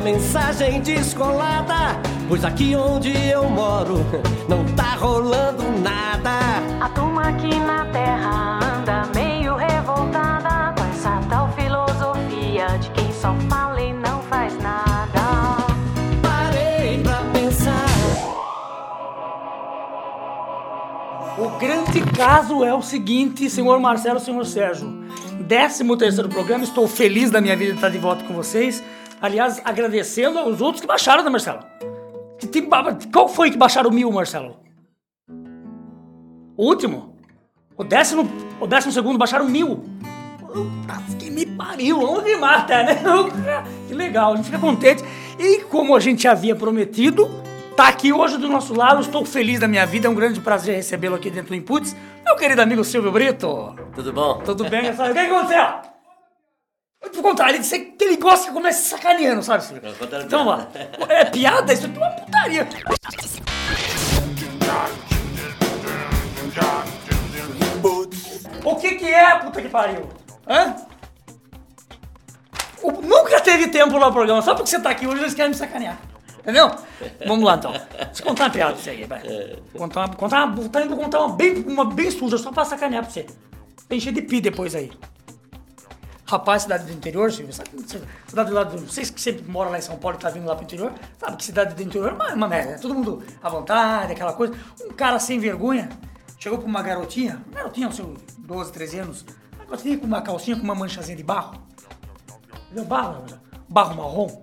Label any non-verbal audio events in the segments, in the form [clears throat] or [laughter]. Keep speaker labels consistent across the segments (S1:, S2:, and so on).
S1: uma mensagem descolada. Pois aqui onde eu moro [laughs] não tá rolando nada.
S2: A turma aqui na terra anda meio revoltada com essa tal filosofia de quem só fala e não faz nada.
S1: Parei pra pensar.
S3: O grande caso é o seguinte, senhor Marcelo, senhor Sérgio. 13 terceiro programa, estou feliz da minha vida de estar de volta com vocês. Aliás, agradecendo aos outros que baixaram, né, Marcelo? Qual foi que baixaram mil, Marcelo? O último? O décimo, o décimo segundo baixaram mil. Que me pariu, onde mata, né? [laughs] Que legal, a gente fica contente. E como a gente havia prometido, tá aqui hoje do nosso lado, estou feliz da minha vida, é um grande prazer recebê-lo aqui dentro do Inputs. Meu querido amigo Silvio Brito.
S1: Tudo bom?
S3: Tudo bem? O que aconteceu? Pelo contrário, ele, disse que ele gosta que comece sacaneando, sabe, Então, ó, é piada? Isso é uma putaria. O que que é, puta que pariu? Hã? O- nunca teve tempo lá no programa, só porque você tá aqui hoje eles querem me sacanear. Entendeu? Vamos lá então. Deixa eu contar uma piada pra você aí, vai. Contar uma, contar uma, tá indo contar uma bem, uma bem suja, só pra sacanear pra você. Pra encher de pi depois aí. Rapaz, cidade do interior, Silvio, sabe? Cidade do. Vocês que sempre moram lá em São Paulo e tá vindo lá pro interior, sabe que cidade do interior é uma, uma merda. É todo mundo à vontade, aquela coisa. Um cara sem vergonha chegou pra uma garotinha, garotinha, uns seus 12, 13 anos, uma garotinha com uma calcinha com uma manchazinha de barro. Entendeu? Barro, barro marrom.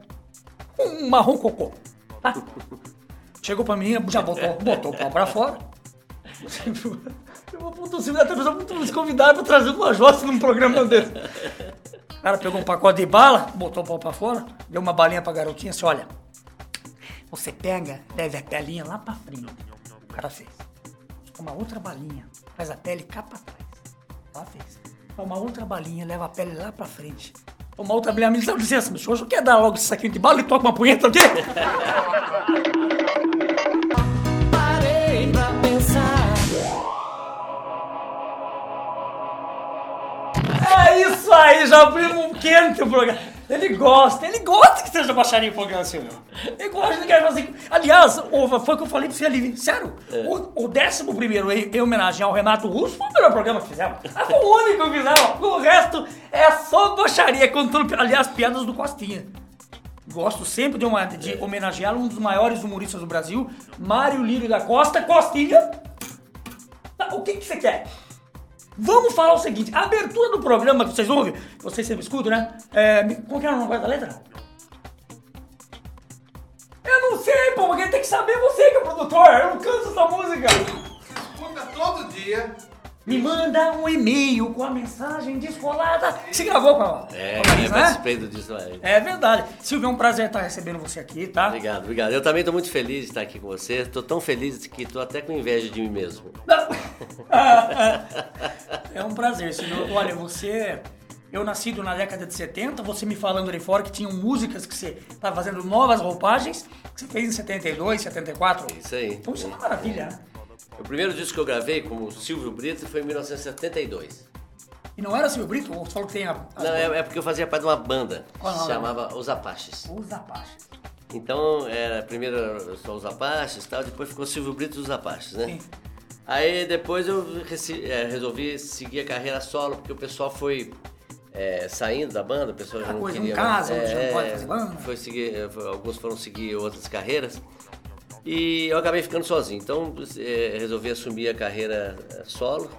S3: Um marrom cocô. Tá? Chegou pra mim, já botou, botou o pau pra fora. [laughs] Eu vou puto, Silvio, até nos convidaram pra trazer uma jossa num programa desse. O cara pegou um pacote de bala, botou o pau pra fora, deu uma balinha pra garotinha, assim, olha, você pega, leve a pelinha lá pra frente. O cara fez. Uma outra balinha, faz a pele cá pra trás. Ela fez. Uma outra balinha, leva a pele lá pra frente. Uma outra balinha, me dá licença, meu senhor, o senhor quer dar logo esse saquinho de bala e toca uma punheta aqui? [laughs] aí, já abrimos quente o programa. Ele gosta, ele gosta que seja baixaria programa, Silvio. Ele gosta, ele quer fazer. Aliás, o- foi o que eu falei pra você ali, sério. O, o décimo primeiro, em, em homenagem ao Renato Russo, foi o melhor programa que fizemos. Ah, Foi o único que fizemos. O resto é só baixaria, contando, aliás, piadas do Costinha. Gosto sempre de, uma, de homenagear um dos maiores humoristas do Brasil, Mário Lírio da Costa, Costinha. Tá, o que, que você quer? Vamos falar o seguinte, a abertura do programa que vocês ouvem, que vocês sempre escutam, né? É, me- qual que era o nome da letra? Eu não sei, pô, porque tem que saber você que é o produtor, eu não canso essa música.
S4: Escuta todo dia.
S3: Me manda um e-mail com a mensagem descolada. Você gravou com a
S5: É,
S3: com a
S5: eu
S3: Marisa, né?
S5: participei do disso aí.
S3: É verdade. Silvio, é um prazer estar recebendo você aqui, tá?
S5: Obrigado, obrigado. Eu também estou muito feliz de estar aqui com você. Estou tão feliz que estou até com inveja de mim mesmo. [laughs]
S3: É um prazer, senhor. Olha, você. Eu nascido na década de 70, você me falando ali fora que tinham músicas que você estava fazendo novas roupagens, que você fez em 72, 74.
S5: Isso aí.
S3: Então isso é uma maravilha, né?
S5: O primeiro disco que eu gravei como Silvio Brito foi em 1972.
S3: E não era Silvio Brito? Ou Você falou que tem a.
S5: Não, é, é porque eu fazia parte de uma banda
S3: Qual
S5: que
S3: o
S5: se chamava Os Apaches.
S3: Os Apaches.
S5: Então, era, primeiro era só Os Apaches e tal, depois ficou Silvio Brito e Os Apaches, né?
S3: Sim.
S5: Aí depois eu é, resolvi seguir a carreira solo, porque o pessoal foi é, saindo da banda, o pessoal já não
S3: coisa,
S5: queria
S3: casa,
S5: mais.
S3: outro já não pode fazer banda.
S5: Foi seguir, é, alguns foram seguir outras carreiras. E eu acabei ficando sozinho. Então é, resolvi assumir a carreira é, solo.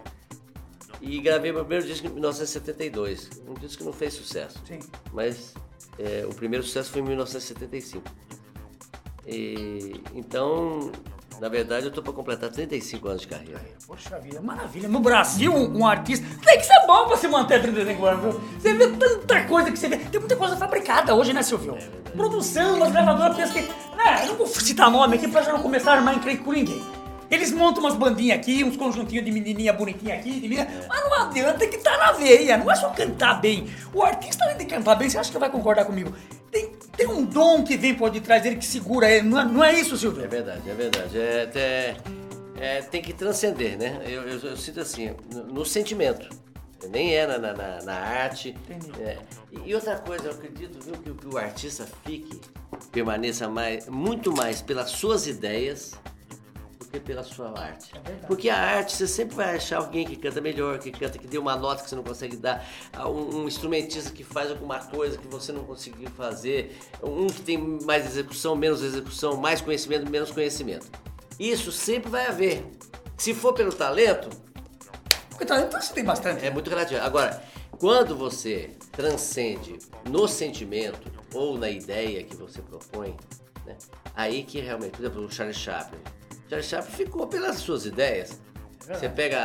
S5: E gravei meu primeiro disco em 1972. Um disco que não fez sucesso.
S3: Sim.
S5: Mas é, o primeiro sucesso foi em 1975. E, então, na verdade, eu tô para completar 35 anos de carreira.
S3: Poxa vida, maravilha. No Brasil, um, um artista. Tem que ser bom pra se manter 35 anos, viu? Você vê tanta coisa que você vê. Tem muita coisa fabricada hoje, né, Silvio? Produção, as gravadoras pensam que. Né, eu não vou citar nome aqui pra já não começar a armar encrenca com ninguém. Eles montam umas bandinhas aqui, uns conjuntinhos de menininha bonitinha aqui, de menina, mas não adianta que tá na veia, não é só cantar bem. O artista além de cantar bem, você acha que vai concordar comigo? Tem, um dom que vem por detrás dele que segura ele, não é, não é isso, Silvio?
S5: É verdade, é verdade. É, até- é, tem que transcender, né? Eu, eu, eu sinto assim, no, no sentimento. Nem é na, na, na- arte. É. E, outra coisa, eu acredito viu, que, o- que o artista fique permaneça mais, muito mais pelas suas ideias que pela sua arte. Porque a arte você sempre vai achar alguém que canta melhor, que canta, que deu uma nota que você não consegue dar, ah, um, um instrumentista que faz alguma coisa que você não conseguiu fazer, um que tem mais execução, menos execução, mais conhecimento, menos conhecimento. Isso sempre vai haver. Se for pelo talento,
S3: Porque talento você tem bastante.
S5: é muito relativo. Agora, quando você transcende no sentimento ou na ideia que você propõe, né, aí que realmente, por exemplo, o Charlie Chaplin. Charlie Chaplin ficou pelas suas ideias. Você pega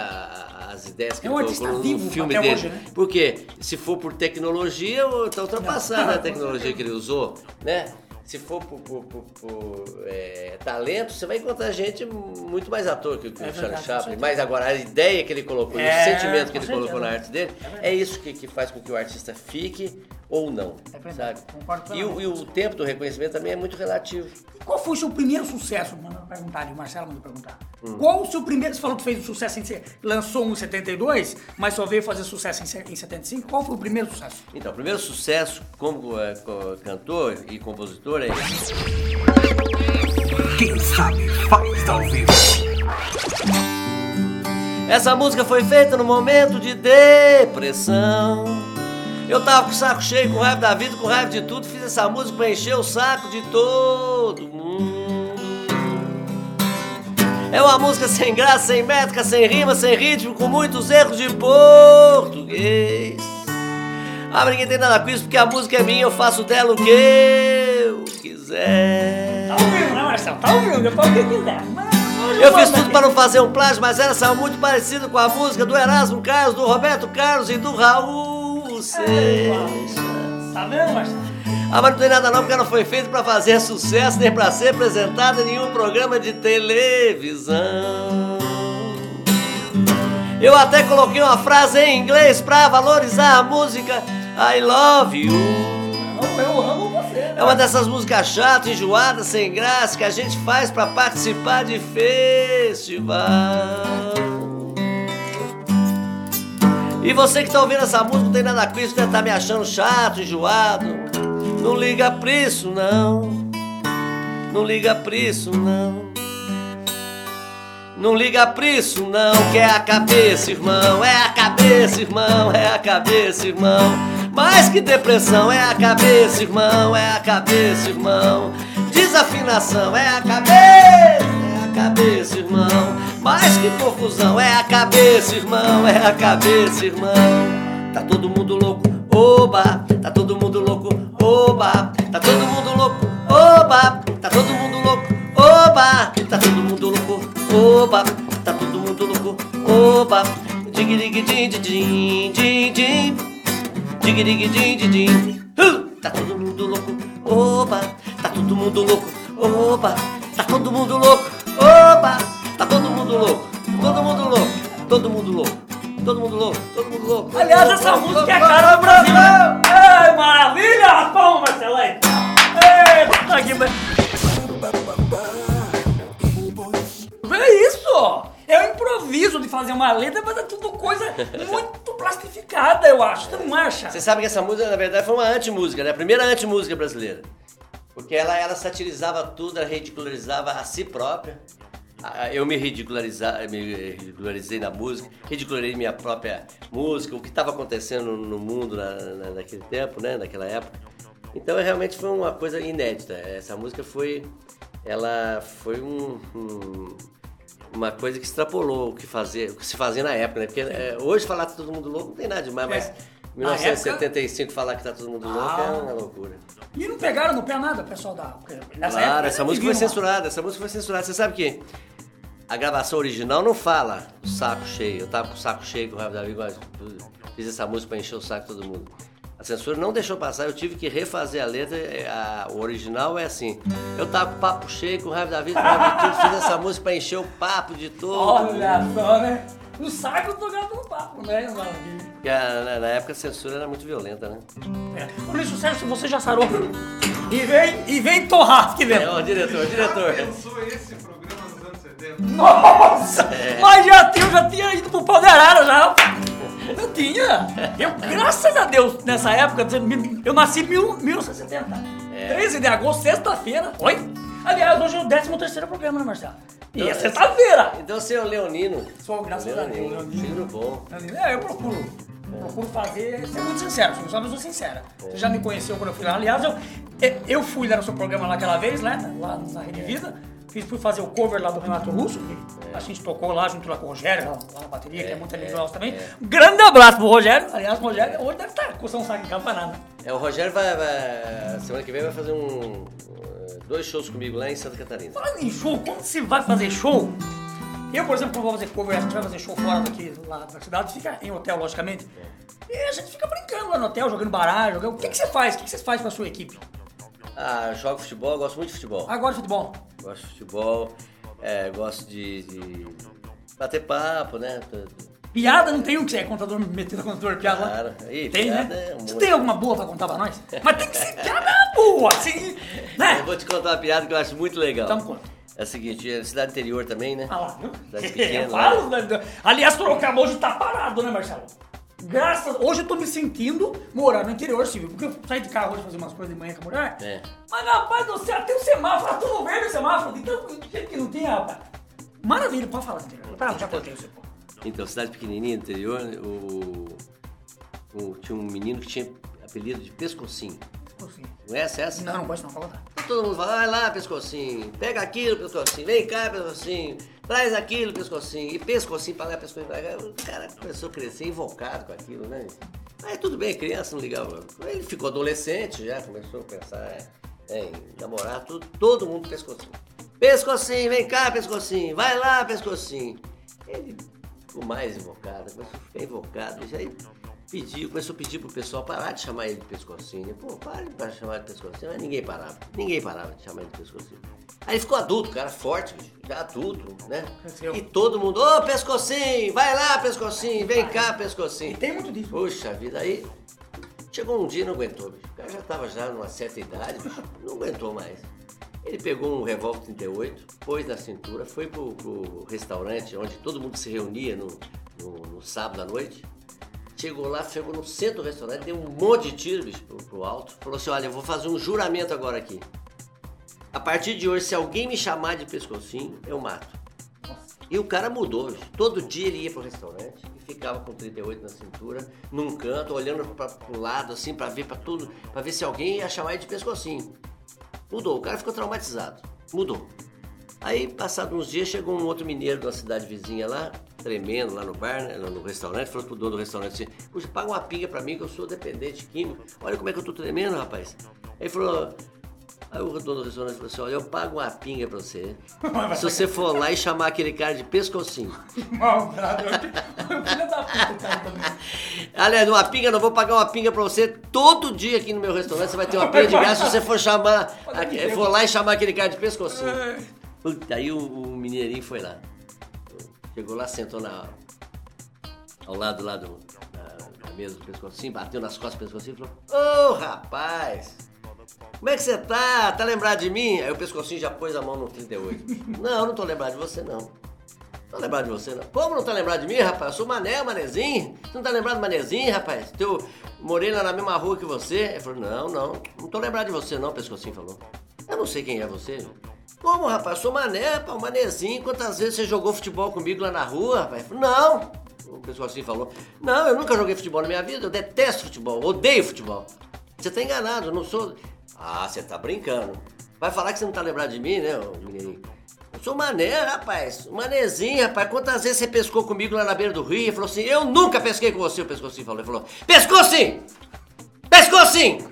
S5: as ideias que
S3: É um
S5: ele colocou no
S3: vivo
S5: filme dele.
S3: hoje, né?
S5: Porque se for por tecnologia, está ultrapassada a tecnologia que ele usou, né? Se for por, por- por- por, é, talento, você vai encontrar gente muito mais ator que, que
S3: É
S5: o
S3: verdade,
S5: Charlie
S3: com
S5: Chaplin. Mas agora, a ideia que ele colocou,
S3: É,
S5: o sentimento que ele colocou na arte dele, é isso que, que faz com que o artista fique ou não,
S3: É verdade,
S5: sabe?
S3: concordo
S5: E o, e o tempo do reconhecimento também é muito relativo.
S3: Qual foi o seu primeiro sucesso? Manda perguntar ali, o Marcelo mandou perguntar.
S5: Hum.
S3: Qual o seu primeiro? Você falou que fez o sucesso em. lançou um em 72, mas só veio fazer sucesso em, em 75. Qual foi o primeiro sucesso?
S5: Então, o primeiro sucesso como co- cantor e compositor é.
S6: Quem sabe faz ao vivo.
S5: Essa música foi feita no momento de depressão. Eu tava com o saco cheio, com raiva da vida, com raiva de tudo. Fiz essa música pra encher o saco de todo mundo. É uma música sem graça, sem métrica, sem rima, sem ritmo, com muitos erros de português. Ah, ninguém tem nada com isso, porque a música é minha, eu faço dela o que eu quiser.
S3: Tá ouvindo, né, Marcelo? Tá ouvindo, depois o que quiser. Mas
S5: Eu fiz tudo para não fazer um plágio, mas ela saiu muito parecida com a música do Erasmo Carlos, do Roberto Carlos e do Raul Seixas.
S3: Tá vendo, Marcelo?
S5: Ah, não tem nada não, porque ela não foi feita para fazer sucesso, nem para ser apresentada em nenhum programa de televisão. Eu até coloquei uma frase em inglês para valorizar a música I Love You.
S3: Eu, amo você.
S5: É uma dessas músicas chatas, enjoadas, sem graça que a gente faz pra participar de festival. E você que tá ouvindo essa música não tem nada com isso, deve estar me achando chato, enjoado. Não liga pra isso, não. Não liga pra isso, não. Não liga pra isso, não, que é a cabeça, irmão. É a cabeça, irmão. É a cabeça, irmão. Mais que depressão, é a cabeça, irmão. É a cabeça, irmão. Desafinação, é a cabeça. Cabeça, irmão. Mais que confusão, é a cabeça, irmão. É a cabeça, irmão. Tá todo mundo louco, oba. Tá todo mundo louco, oba. Tá todo mundo louco, oba. Tá todo mundo louco, oba. Tá todo mundo louco, oba. Tá todo mundo louco, oba. Dig dig din din din din. Dig dig din din din. Tá todo mundo louco, oba. Tá todo mundo louco, oba. Tá todo mundo louco, oba. Tá todo mundo louco, todo mundo louco, todo mundo louco, todo mundo louco, todo mundo louco.
S3: Aliás, essa música é a cara do Brasil, né? Ei, maravilha! Palma, Marcelo aí. Eita, que... ba- É isso! É o improviso de fazer uma letra, mas é tudo coisa muito plastificada, eu acho. Você não acha?
S5: Você sabe que essa música, na verdade, foi uma anti-música, né? A primeira anti-música brasileira. Porque ela, ela satirizava tudo, ela ridicularizava a si própria. Eu me, me ridicularizei na música, ridicularizei minha própria música, o que estava acontecendo no mundo na, na, naquele tempo, né? naquela época. Então é, realmente foi uma coisa inédita. Essa música foi. Ela foi um, um uma coisa que extrapolou o que, fazer, o que se fazia na época, né? Porque é, hoje falar todo mundo louco não tem nada demais,
S3: é.
S5: mas
S3: ah,
S5: 1975 época... falar que tá todo mundo louco é
S3: ah.
S5: é uma loucura.
S3: E não pegaram no pé nada, pessoal da. Nessa
S5: claro,
S3: época,
S5: essa música foi censurada, essa música foi censurada. Você sabe que a gravação original não fala saco cheio. Eu tava com o saco cheio com o Rafa Davi, uh, fiz essa música pra encher o saco de todo mundo. A censura não deixou passar, eu tive que refazer a letra. É, a, o original é assim. Eu tava com papo cheio, com raiva da vida, fiz essa música pra encher o papo de todo.
S3: Olha só, né? O saco do gato no papo, né, Exalvi?
S5: Porque na, na época a censura era muito violenta, né?
S3: É. Ô, Luiz Sucesso, você já sarou. E vem, e vem torrar aqui
S5: É,
S3: dentro.
S5: ó, diretor, diretor.
S4: Pensou esse programa nos anos 70?
S3: Nossa!
S5: É.
S3: Mas já tinha, eu já tinha ido pro pau de arara já. Eu tinha. Eu, graças a Deus, nessa época, eu nasci em mil- 1970. 13 de agosto, sexta-feira. Oi? Aliás, hoje é o 13 terceiro programa, né, Marcelo? E é
S5: Então,
S3: sexta-feira.
S5: Então você é o Leonino.
S3: Sou, graças a Deus,
S5: Leonino.
S3: Leonino.
S5: Bom.
S3: É, eu procuro. Procuro fazer, ser muito sincero, você sabe, eu sou sincera. Você já me conheceu quando eu fui lá. Aliás, eu, eu fui lá no seu programa lá aquela vez, né? Lá na Rede Vida. Fiz, fui fazer o cover lá do Renato Russo, que a gente tocou lá junto lá com o Rogério, lá, na bateria, que é muito amigo nosso também. Um grande abraço pro Rogério. Aliás, o Rogério hoje deve estar coçando um saco em campanada.
S5: É, o Rogério vai, vai- Semana que vem vai fazer um. Dois shows comigo lá em Santa Catarina.
S3: Falando em show, quando se vai fazer show, eu, por exemplo, quando vou fazer cover, a gente vai fazer show fora daqui, lá da cidade, fica em hotel, logicamente. E a gente fica brincando lá no hotel, jogando baralho. Jogando... O que, que você faz? O que, que você faz com a sua equipe?
S5: Ah, jogo futebol, gosto muito de futebol.
S3: Agora futebol.
S5: Gosto de futebol, é, gosto de, de bater papo, né?
S3: Piada não tem um que você é contador, metido a contador, piada?
S5: Claro. Ih,
S3: tem,
S5: piada
S3: né?
S5: é um
S3: Você
S5: monte.
S3: tem alguma boa pra contar pra nós? Mas tem que ser piada boa, assim, [laughs] né?
S5: Eu vou te contar uma piada que eu acho muito legal.
S3: Então conta.
S5: É o seguinte, é cidade interior também, né?
S3: Ah lá, viu?
S5: Cidade [laughs] pequena,
S3: Eu falo,
S5: né?
S3: né? Aliás, hoje tá parado, né, Marcelo? Graças Hoje eu tô me sentindo morar no interior, Silvio. Porque eu saí de carro hoje fazer umas coisas de manhã com a mulher.
S5: É.
S3: Mas, rapaz do céu, tem o semáforo, tá tudo verde o semáforo. Então, do jeito que não tem, rapaz. Maravilha, pode falar, interior. Tá, já contei o seu.
S5: Então, cidade pequenininha, interior, o, o- tinha um menino que tinha apelido de Pescocinho. Conhece essa?
S3: Não, não pode não, contar.
S5: Todo mundo fala, vai lá, pescocinho, pega aquilo, pescocinho, vem cá, pescocinho, traz aquilo, pescocinho, e pescocinho pra lá, pescocinho pra cá. O cara começou a crescer invocado com aquilo, né? Aí tudo bem, criança não ligava. Ele ficou adolescente já, começou a pensar é, em namorar, tudo, todo mundo pescocinho. Pescocinho, vem cá, pescocinho, vai lá, pescocinho. Ele ficou mais invocado, começou a ficar invocado, e aí pediu, começou a pedir pro pessoal parar de chamar ele de pescocinho. Pô, para de chamar de pescocinho. Mas ninguém parava. Ninguém parava de chamar ele de pescocinho. Aí ele ficou adulto, cara, forte, já adulto, né? E todo mundo, ô pescocinho, vai lá, pescocinho, vem cá, pescocinho.
S3: E tem muito disso.
S5: Puxa vida, aí chegou um dia e não aguentou, bicho. O cara já tava já numa certa idade, bicho, não aguentou mais. Ele pegou um revólver 38, pôs na cintura, foi pro, pro restaurante onde todo mundo se reunia no, no, no sábado à noite. Chegou lá, chegou no centro do restaurante, deu um monte de tiro, bicho, pro, pro alto. Falou assim, olha, eu vou fazer um juramento agora aqui. A partir de hoje, se alguém me chamar de pescocinho, eu mato. E o cara mudou. bicho. Todo dia ele ia pro restaurante e ficava com 38 na cintura, num canto, olhando para pro lado, assim, para ver para tudo, para ver se alguém ia chamar ele de pescocinho. Mudou. O cara ficou traumatizado. Mudou. Aí, passados uns dias, chegou um outro mineiro da cidade vizinha lá, tremendo lá no bar, né, lá no restaurante, falou pro dono do restaurante assim, puxa, paga uma pinga pra mim que eu sou dependente químico. Olha como é que eu tô tremendo, rapaz. Aí ele falou, aí o dono do restaurante falou assim, olha, eu pago uma pinga pra você. Se você for lá e chamar aquele cara de pescocinho. [laughs]
S3: Filho [laughs] da puta.
S5: Aliás, uma pinga, não vou pagar uma pinga pra você todo dia aqui no meu restaurante. Você vai ter uma pinga de graça se você for chamar. For lá e chamar aquele cara de pescocinho. Puta, aí o, o mineirinho foi lá. Chegou lá, sentou na, ao lado lá do, na, na mesa do pescocinho, bateu nas costas do pescocinho e falou: Ô rapaz, como é que você tá? Tá lembrado de mim? Aí o pescocinho já pôs a mão no 38. [laughs] Não, não tô lembrado de você não. Tô lembrado de você, não. Como não tá lembrado de mim, rapaz? Eu sou Mané, Manezinho. Você não tá lembrado do Manezinho, rapaz? Teu morei lá na mesma rua que você. Ele falou, não, não. Não tô lembrado de você, não, o Pescocinho falou. Eu não sei quem é você. Como, rapaz? Sou Mané, o Manezinho. Quantas vezes você jogou futebol comigo lá na rua, rapaz? Não. O Pescocinho falou, não, eu nunca joguei futebol na minha vida. Eu detesto futebol, odeio futebol. Você tá enganado, eu não sou... Ah, você tá brincando. Vai falar que você não tá lembrado de mim, né, menininho? Eu sou mané, rapaz. Manezinho, rapaz. Quantas vezes você pescou comigo lá na beira do rio? Ele falou assim, eu nunca pesquei com você, o Pescocinho falou. Ele falou, pescou sim! Pescou sim!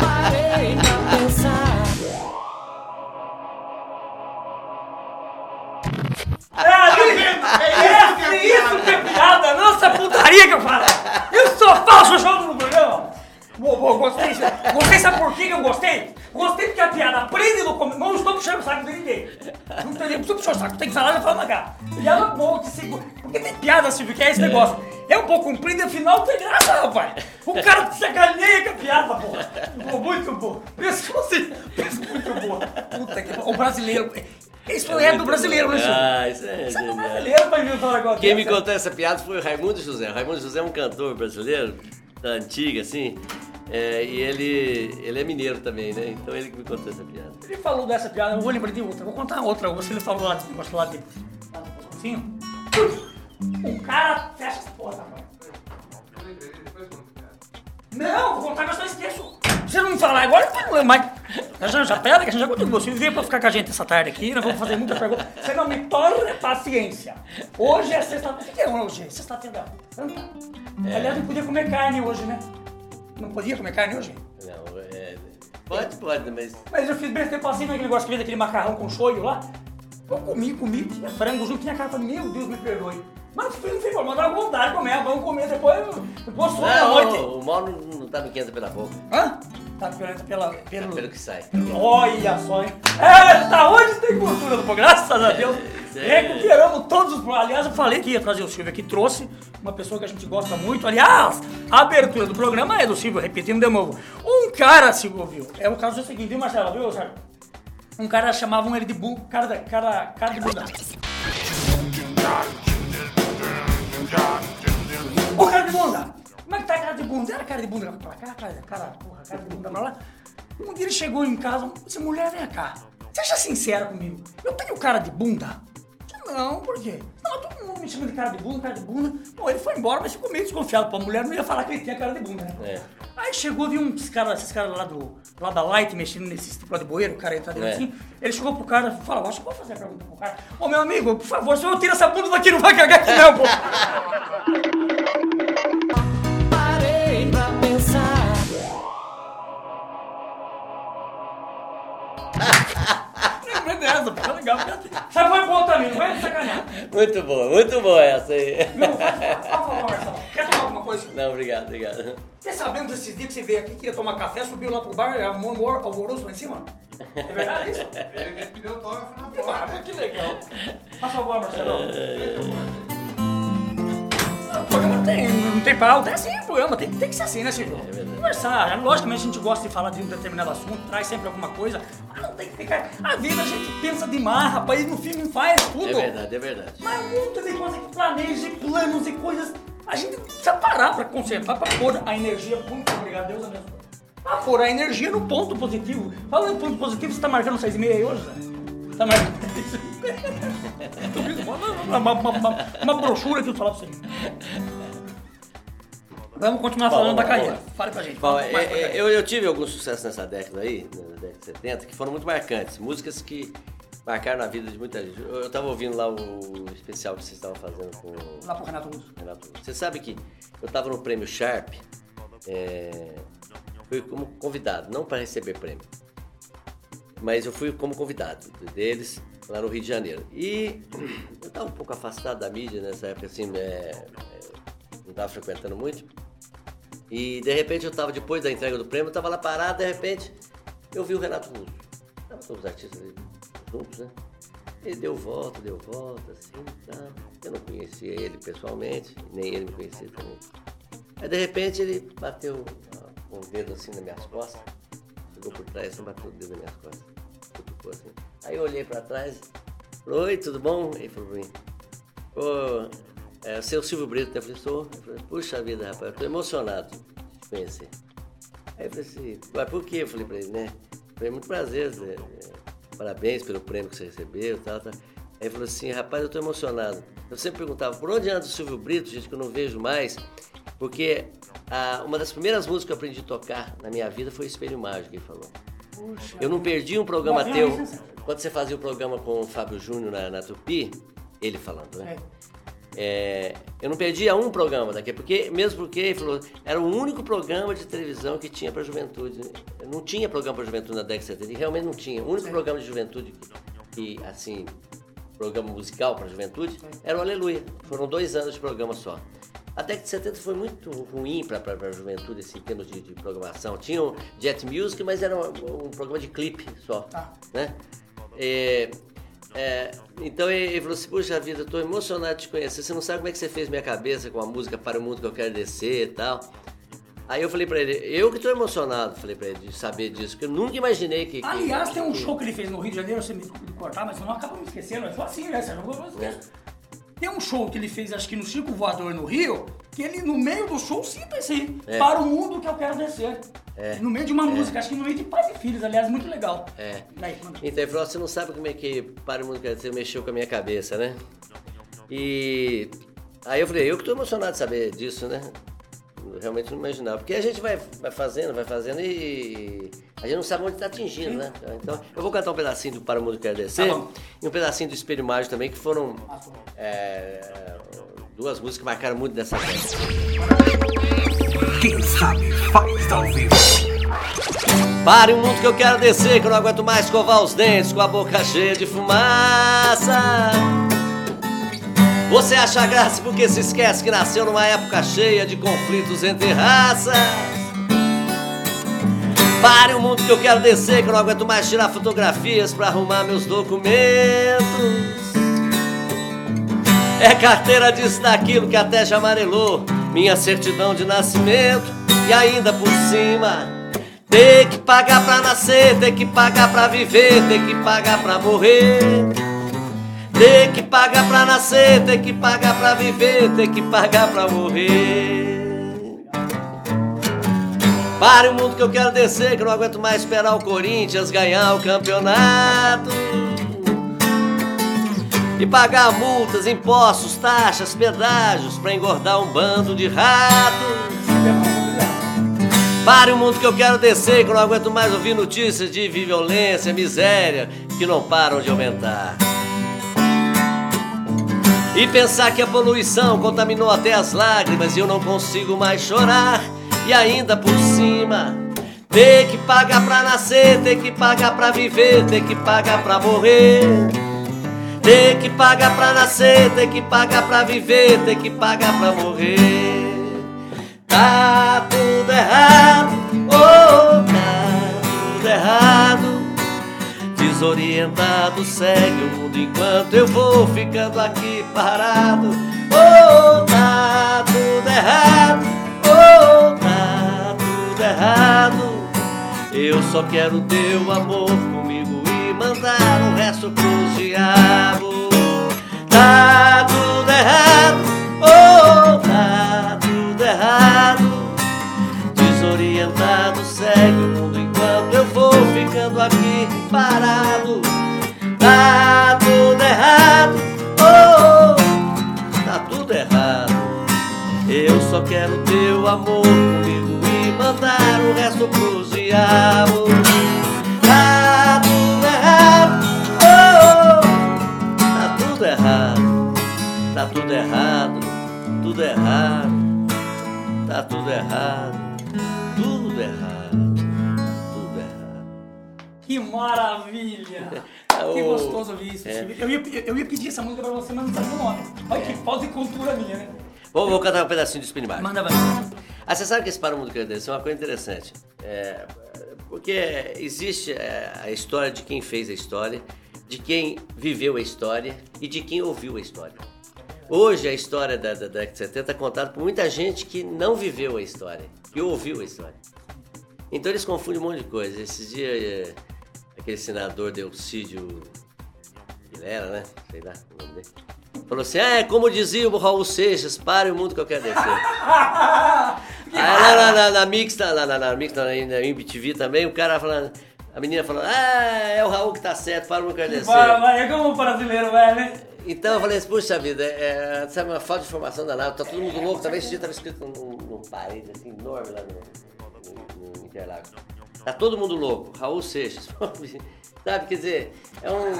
S1: Parei [laughs]
S3: ali! É isso que é piada! Nossa putaria que eu falo! Eu só faço jogo no programa! Boa, boa, gostei. Gostei, sabe por que que eu gostei? Gostei porque a piada aprende no começo. Não estou puxando o saco de ninguém. Não tem nem puxar o saco, tem que falar e falar cara. Piada boa, que se... Porque tem piada, Silvio, que é esse negócio. É um pouco comprido e afinal tem graça, rapaz. O cara te sacaneia com a piada, porra. Pô, muito bom. Assim. Pensou muito boa. Puta que... O brasileiro... Isso é do brasileiro, né?
S5: Ah, isso é
S3: Isso é brasileiro pra inventar um negócio
S5: Quem me contou essa piada foi o Raimundo José. O Raimundo José é um cantor brasileiro da antiga, assim. É, e ele, ele é mineiro também, né? Então ele que me contou essa piada.
S3: Ele falou dessa piada, eu vou lembrar de outra. Vou contar outra. Você ele falou lá desse negócio lá de. pescocinho. O cara fecha essa porra, rapaz. Não, vou contar, mas eu esqueço. Se não me falar agora, eu não lembro mais. Já, já pera, que a gente já contou. Você veio pra ficar com a gente essa tarde aqui, nós vamos fazer muita pergunta. Você não me torne paciência. Hoje é sexta-feira. O que é hoje? Sexta-feira santa. Aliás, não podia comer carne hoje, né? Não podia comer carne hoje?
S5: Não, é. Pode, pode, mas.
S3: Mas eu fiz bem tempo assim, naquele negócio que fez aquele macarrão com shoyu lá. Eu comi, comi, tinha frango junto, tinha falei, meu Deus, me perdoe. Mas não tem problema, dá vontade de comer, vamos comer depois, depois sono da noite.
S5: o, o mal não, não tá no quente pela boca,
S3: Hã? Tá pela, pela, pelo...
S5: pelo que sai.
S3: Olha só, hein? É, tá onde tem cultura do programa, graças a Deus.
S5: Isso aí.
S3: Recuperamos todos os. Aliás, eu falei que ia trazer o Silvio aqui, trouxe uma pessoa que a gente gosta muito. Aliás, a abertura do programa é do Silvio, repetindo de novo. Um cara, Silvio, viu? É o caso do seguinte, viu, Marcelo? Viu, Marcelo? Um cara chamavam ele de bu... cara, cara, cara de bunda. De bunda! Como é que tá a cara de bunda? Era cara de bunda pra cá, cara, cara, porra, cara de bunda pra lá. Um dia ele chegou em casa, disse, mulher, vem cá. Seja sincera comigo. Eu tenho cara de bunda? Não, por quê? Não, todo mundo me chama de cara de bunda, cara de bunda. Bom, ele foi embora, mas ficou meio desconfiado. Pô, a mulher não ia falar que ele tinha cara de bunda, né?
S5: É.
S3: Aí chegou, viu uns caras, esses caras lá, do, lá da Light mexendo nesse tipo de bueiro, o cara entra dentro
S5: É.
S3: assim. Ele chegou pro cara e falou, acho que vou fazer a pergunta pro cara. Ô meu amigo, por favor, se eu tiro essa bunda daqui, não vai cagar aqui não, pô. [laughs] legal. Essa foi boa também, não vai me sacanear.
S5: Muito boa, muito boa essa aí.
S3: Não, faz favor, Marcelo. Quer tomar alguma coisa?
S5: Não, obrigado, obrigado.
S3: Você sabendo desses dias que você veio aqui, que ia tomar café, subiu lá pro bar, é amor alvoroço lá em cima? É verdade isso?
S4: Ele me pediu autógrafo na porta.
S3: que legal. Faz favor, Marcelo. O programa tem, não tem pauta, é assim o programa, tem, tem que ser assim, né, Silvio? Conversar, logicamente a gente gosta de falar de um determinado assunto, traz sempre alguma coisa, mas não tem que ficar. A vida a gente pensa demais, rapaz, e no não faz tudo.
S5: É verdade, é verdade.
S3: Mas monte de coisa que planeja, e planos e coisas. A gente precisa parar pra conservar, pra pôr a energia. Muito obrigado, Deus abençoe. Pra pôr a energia no ponto positivo. Falando em ponto positivo, você tá marcando 6 e meia aí hoje, Zé? Tá marcando. Tô vendo uma, uma, uma, uma, brochura que eu falar pra você. Vamos continuar
S5: Bom,
S3: falando da carreira. Fale pra gente. Fala
S5: é,
S3: pra
S5: é, eu, eu tive algum sucesso nessa década aí, na década de 70, que foram muito marcantes. Músicas que marcaram na vida de muita gente. Eu, eu tava ouvindo lá o especial que vocês estavam fazendo com
S3: Lá pro Renato Russo.
S5: Renato. Você sabe que eu tava no prêmio Sharp, é, fui como convidado, não para receber prêmio, mas eu fui como convidado deles lá no Rio de Janeiro. E [clears throat] eu tava um pouco afastado da mídia nessa época, assim, é, é, não tava frequentando muito. E de repente eu tava, depois da entrega do prêmio, eu tava lá parado, de repente eu vi o Renato Russo. Tava todos os artistas juntos, né? Ele deu volta, deu volta, assim, tá. Eu não conhecia ele pessoalmente, nem ele me conhecia também. Aí de repente ele bateu o dedo assim nas minhas costas, chegou por trás, assim, bateu o dedo nas minhas costas, cutucou assim. Aí eu olhei pra trás, falei, oi, tudo bom? Ele falou pra mim, ô, é, é o Silvio Brito, né? Eu falei, sou. Eu falei, puxa vida, rapaz, eu tô emocionado de te conhecer. Aí eu falei assim, mas por quê? Eu falei pra ele, né? Eu falei, muito prazer, Zé. É, Parabéns pelo prêmio que você recebeu e tal, tal. Aí ele falou assim, rapaz, eu tô emocionado. Eu sempre perguntava, por onde anda o Silvio Brito, gente, que eu não vejo mais? Porque ah, uma das primeiras músicas que eu aprendi a tocar na minha vida foi Espelho Mágico, ele falou. Eu não perdi um programa
S3: Mas,
S5: teu. Quando você fazia o programa com o Fábio Júnior na, na Tupi, ele falando, né? É, eu não perdia um programa daqui, porque, mesmo porque ele falou, era o único programa de televisão que tinha para juventude. Não tinha programa para juventude na década de 70, e realmente não tinha. O único programa de juventude que, assim, programa musical para juventude, era o Aleluia. Foram dois anos de programa só. A década de 70 foi muito ruim para a juventude, assim, em termos de, de programação. Tinha o Jet Music, mas era um, um programa de clipe só,
S3: Tá.
S5: né? É, é, então ele falou assim, puxa vida, eu tô emocionado de te conhecer. Você não sabe como é que você fez minha cabeça com a música Para o Mundo que eu quero descer e tal. Aí eu falei pra ele, eu que tô emocionado, falei pra ele, de saber disso, porque eu nunca imaginei que. que-
S3: Aliás, tem um
S5: que-
S3: show que ele fez no Rio de Janeiro, você me cortar, mas eu não acabo me esquecendo, é só assim, né? Você não vou esquecer. Tem um show que ele fez, acho que no Chico Voador no Rio, que ele no meio do show cita aí.
S5: É.
S3: Para o mundo que eu quero descer.
S5: É.
S3: No meio de uma música, acho que no meio de pais e filhos, aliás, muito legal.
S5: É.
S3: Daí.
S5: Então ele falou, você não sabe como é que para o mundo quer dizer, mexeu com a minha cabeça, né? E aí eu falei, eu que tô emocionado de saber disso, né? Eu realmente não imaginava. Porque a gente vai, vai fazendo, vai fazendo e a gente não sabe onde tá atingindo, né? Então eu vou cantar um pedacinho do Para o Mundo Quer Descer
S3: Tá
S5: e um pedacinho do Espelho Mágico também, que foram é, duas músicas que marcaram muito dessa festa.
S6: Quem sabe faz ao vivo.
S5: Pare o mundo que eu quero descer, que eu não aguento mais escovar os dentes com a boca cheia de fumaça. Você acha graça porque se esquece que nasceu numa época cheia de conflitos entre raças. Pare o mundo que eu quero descer, que eu não aguento mais tirar fotografias pra arrumar meus documentos. É carteira disso daquilo que até já amarelou minha certidão de nascimento e ainda por cima ter que pagar pra nascer, ter que pagar pra viver, ter que pagar pra morrer. Ter que pagar pra nascer, ter que pagar pra viver, ter que pagar pra morrer. Pare o mundo que eu quero descer, que eu não aguento mais esperar o Corinthians ganhar o campeonato. E pagar multas, impostos, taxas, pedágios pra engordar um bando de ratos. Pare o mundo que eu quero descer, que eu não aguento mais ouvir notícias de violência, miséria, que não param de aumentar. E pensar que a poluição contaminou até as lágrimas e eu não consigo mais chorar. E ainda por cima, ter que pagar pra nascer, ter que pagar pra viver, ter que pagar pra morrer. Ter que pagar pra nascer, ter que pagar pra viver, ter que pagar pra morrer. Tá tudo errado, oh, tá tudo errado. Desorientado segue o mundo enquanto eu vou ficando aqui parado. Oh, tá tudo errado, errado. Eu só quero teu amor comigo e mandar o resto pro diabo. Tá tudo errado, oh, tá tudo errado. Desorientado segue o mundo enquanto eu vou ficando aqui parado. Tá tudo errado, oh, tá tudo errado. Eu só quero teu amor comigo resto pro diabo. Tá tudo errado, oh, tá tudo errado. Tá tudo errado, tudo errado. Tá tudo errado, tudo errado, tudo errado.
S3: Que maravilha!
S5: Oh, [laughs]
S3: que gostoso ouvir isso.
S5: é.
S3: Eu, ia, eu ia pedir essa música pra você, mas não sabia o nome. Olha que falta de cultura minha, né?
S5: Vou, vou cantar um pedacinho do Spin Bar.
S3: Manda vai.
S5: Ah, você sabe que esse Para o Mundo Quer Descer é uma coisa interessante. É, porque existe é, a história de quem fez a história, de quem viveu a história e de quem ouviu a história. Hoje a história da, da década de 70 é contada por muita gente que não viveu a história, que ouviu a história. Então eles confundem um monte de coisa. Esses dias, é, aquele senador Delcídio Vilela, né? Sei lá o nome dele. Falou assim, é como dizia o Raul Seixas, pare o mundo que eu quero descer. [laughs] Aí lá na, na, na Mix, lá na, na Mix, na, na MTV também, o cara falando, a menina falando, ah, é o Raul que tá certo, para o mundo que eu quero descer.
S3: Vai, é como o brasileiro, vai, né?
S5: Então eu falei assim, puxa vida, é, sabe, uma falta de informação danada, tá todo mundo louco, talvez esse dia tava escrito num, num parede assim, enorme lá no, no, no Interlagos. Tá todo mundo louco, Raul Seixas. [laughs] sabe, quer dizer, é, um,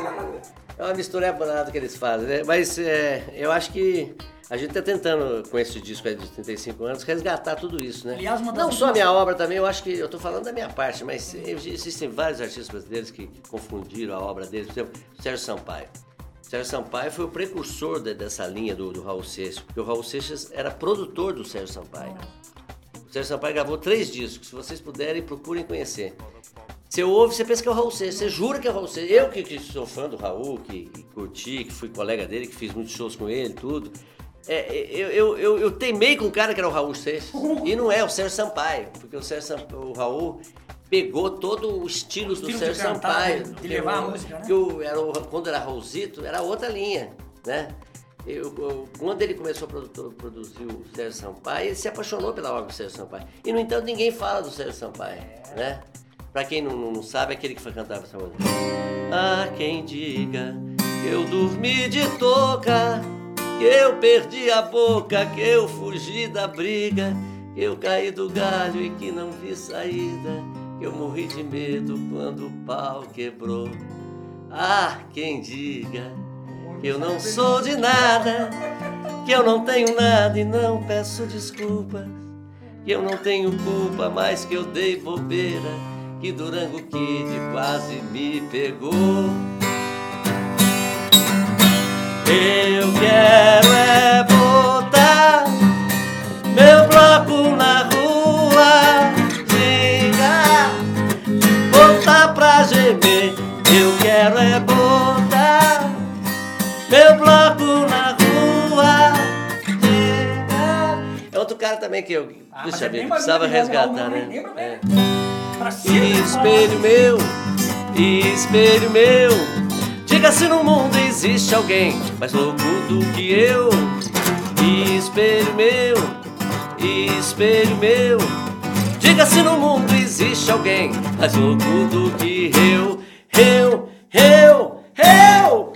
S5: é uma mistura danada que eles fazem, né? Mas é, eu acho que a gente tá tentando, com esse disco aí de 35 anos, resgatar tudo isso, né?
S3: Aliás, uma
S5: Não só a minha obra também, eu acho que, eu tô falando da minha parte, mas existem vários artistas brasileiros que confundiram a obra deles, por exemplo, Sérgio Sampaio. Sérgio Sampaio foi o precursor de- dessa linha do, do Raul Seixas, porque o Raul Seixas era produtor do Sérgio Sampaio. O Sérgio Sampaio gravou três discos, se vocês puderem, procurem conhecer. Você ouve, você pensa que é o Raul Seixas, você jura que é o Raul Seixas. Eu que, que sou fã do Raul, que, que curti, que fui colega dele, que fiz muitos shows com ele, tudo. É, eu, eu, eu, eu teimei com o cara que era o Raul Seixas. E não é o Sérgio Sampaio, porque o, Sérgio Sampaio, o Raul pegou todo o estilo, do
S3: Estilo
S5: Sérgio
S3: cantar,
S5: Sampaio.
S3: de levar a música, né?
S5: O- era quando era Raulzito, era outra linha, né? eu- eu- quando ele começou a produ- produzir o Sérgio Sampaio, ele se apaixonou pela obra do Sérgio Sampaio. E, no entanto, ninguém fala do Sérgio Sampaio, né? Pra quem não, não sabe, é aquele que foi cantar essa música. Ah, quem diga que eu dormi de touca, que eu perdi a boca, que eu fugi da briga, que eu caí do galho e que não vi saída, que eu morri de medo quando o pau quebrou. Ah, quem diga que eu não sou de nada, que eu não tenho nada e não peço desculpas, que eu não tenho culpa, mas que eu dei bobeira, que Durango Kid quase me pegou. Eu quero é botar meu bloco na rua, diga, botar pra gemer. Eu quero é botar meu bloco na rua, diga. É outro cara também que eu,
S3: Ah,
S5: puxa vida, precisava resgatar, né? Espelho meu, espelho meu, diga se no mundo existe alguém mais louco do que eu. Espelho meu, espelho meu, diga se no mundo existe alguém mais louco do que eu. Eu, eu, eu,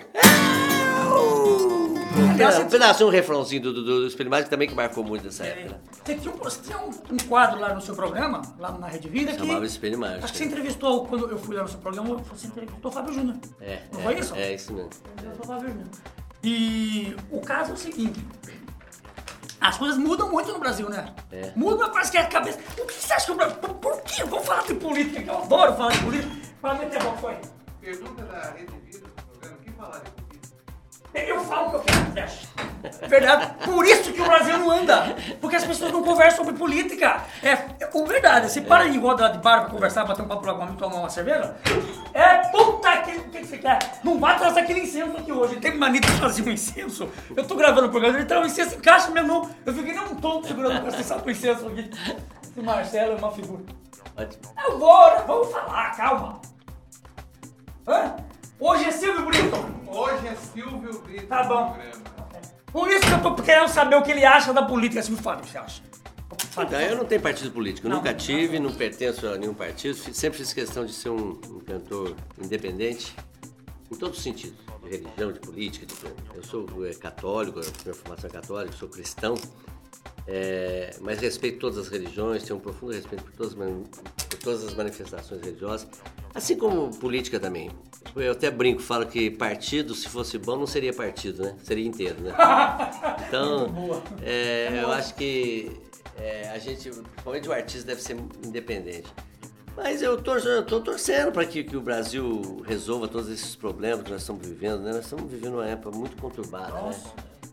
S5: eu. Um peda- um refrãozinho do, do, do Espelho Mágico também que marcou muito essa época.
S3: Você tinha, um, você tinha um, um quadro lá no seu programa, lá na Rede Vida, que.
S5: Chamava Espelho Mágico.
S3: Acho que você entrevistou, quando eu fui lá no seu programa, você entrevistou o Fábio Júnior.
S5: É,
S3: Não
S5: é,
S3: foi isso?
S5: É isso mesmo.
S3: Entrevistou o Fábio Júnior. E o caso é o seguinte. As coisas mudam muito no Brasil, né?
S5: É.
S3: Muda, parece que é a cabeça. O que você acha que o Brasil. Por, por quê? Vamos falar de política, que eu adoro falar de política. Fala, meter a foi.
S4: Pergunta da Rede Vida do programa, o que falar de política?
S3: Eu falo o que eu quero, Zé. Verdade. Por isso que o Brasil não anda. Porque as pessoas não conversam sobre política. É, é o verdade. Você para em roda de bar pra conversar, bater um papo lá comigo, tomar uma cerveja. É puta que. O que que você quer? Não vai trazer aquele incenso aqui hoje. Tem mania de fazer um incenso. Eu tô gravando o programa, ele traz um incenso, encaixa na minha mão. Eu fiquei nem um tonto segurando pra acessar o incenso aqui. Esse Marcelo é uma figura.
S5: Ótimo.
S3: Né? vamos falar, calma. Hã? Hoje é Silvio Brito.
S4: Hoje é Silvio Brito
S3: Tá bom. Por isso que eu tô querendo saber o que ele acha da política. Assim, Fábio, o que você acha?
S5: Não, eu não tenho partido político,
S3: Não,
S5: nunca
S3: não,
S5: tive, não pertenço a nenhum partido, sempre fiz questão de ser um, um cantor independente, em todos os sentidos, de religião, de política. de tudo. eu sou é, católico, tenho formação é católica, sou cristão, é, mas respeito todas as religiões, tenho um profundo respeito por todas, por todas as manifestações religiosas, assim como política também. Eu até brinco, falo que partido, se fosse bom, não seria partido, né? Seria inteiro, né? [laughs] Então, é, eu acho que é, a gente, principalmente o artista, deve ser independente. Mas eu tô torcendo para que, que o Brasil resolva todos esses problemas que nós estamos vivendo, né? Nós estamos vivendo uma época muito conturbada, né?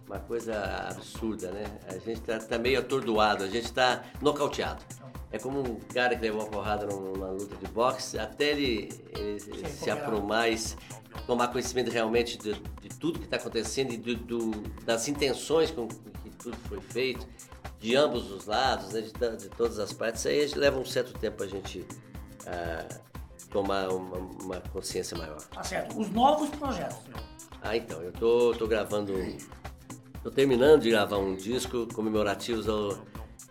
S5: Uma coisa absurda, né? A gente tá, tá meio atordoado, a gente tá nocauteado. É como um cara que levou uma porrada numa luta de boxe, até ele, ele se
S3: recuperar.
S5: aprumar e se- tomar conhecimento realmente de, de tudo que está acontecendo e do, do- das intenções com que tudo foi feito, de ambos os lados, né, de, de todas as partes, aí a gente leva um certo tempo a gente ah, tomar uma, uma consciência maior.
S3: Tá certo. Os novos projetos.
S5: Ah, então, eu tô, tô gravando. Tô terminando de gravar um disco comemorativo ao.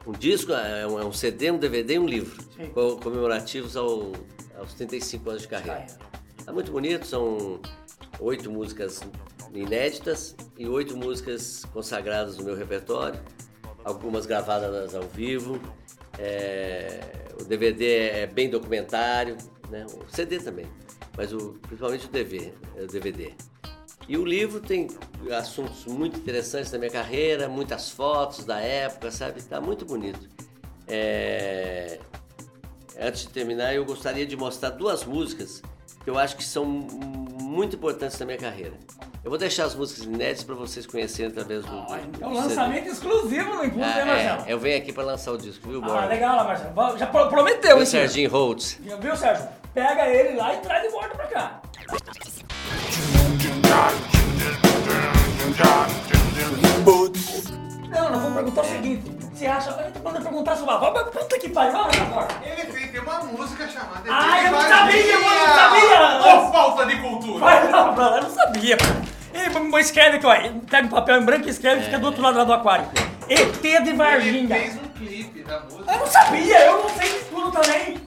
S5: Um disco, é um, é um CD, um DVD e um livro.
S3: Sim.
S5: co- Comemorativos ao, aos 35 anos de carreira.
S3: Carreira.
S5: Tá muito bonito, são oito músicas inéditas e oito músicas consagradas no meu repertório, algumas gravadas ao vivo. É, o DVD é bem documentário, né? o CD também, mas o, principalmente o é o DVD. E o livro tem assuntos muito interessantes da minha carreira, muitas fotos da época, sabe? Tá muito bonito. É, Antes de terminar, eu gostaria de mostrar duas músicas que eu acho que são muito importantes na minha carreira. Eu vou deixar as músicas inéditas para vocês conhecerem através do. do-
S3: É um lançamento exclusivo no né,
S5: Ah,
S3: Marcelo?
S5: é, eu venho aqui para lançar o disco, viu,
S3: Ah,
S5: Borba?
S3: legal Marcelo. Já pro- prometeu, hein?
S5: Serginho Holtz.
S3: Viu, Sérgio? Pega ele lá e traz de volta pra cá. Não, nós vamos perguntar o seguinte. Você acha... Eu tô mandando perguntar sobre a avó, mas puta que pariu. Vamos agora.
S4: Ele fez, tem uma música chamada...
S3: Ah, eu não sabia, eu não sabia.
S4: Ô, falta de cultura!
S3: Vai lá lá, eu não sabia, pô. E b- escreve aqui, ó. Pega um papel em branco e escreve e fica do outro lado do aquário. ET de
S4: Ele
S3: Varginha.
S4: fez um clipe da música.
S3: Eu não sabia, eu não sei de tudo também.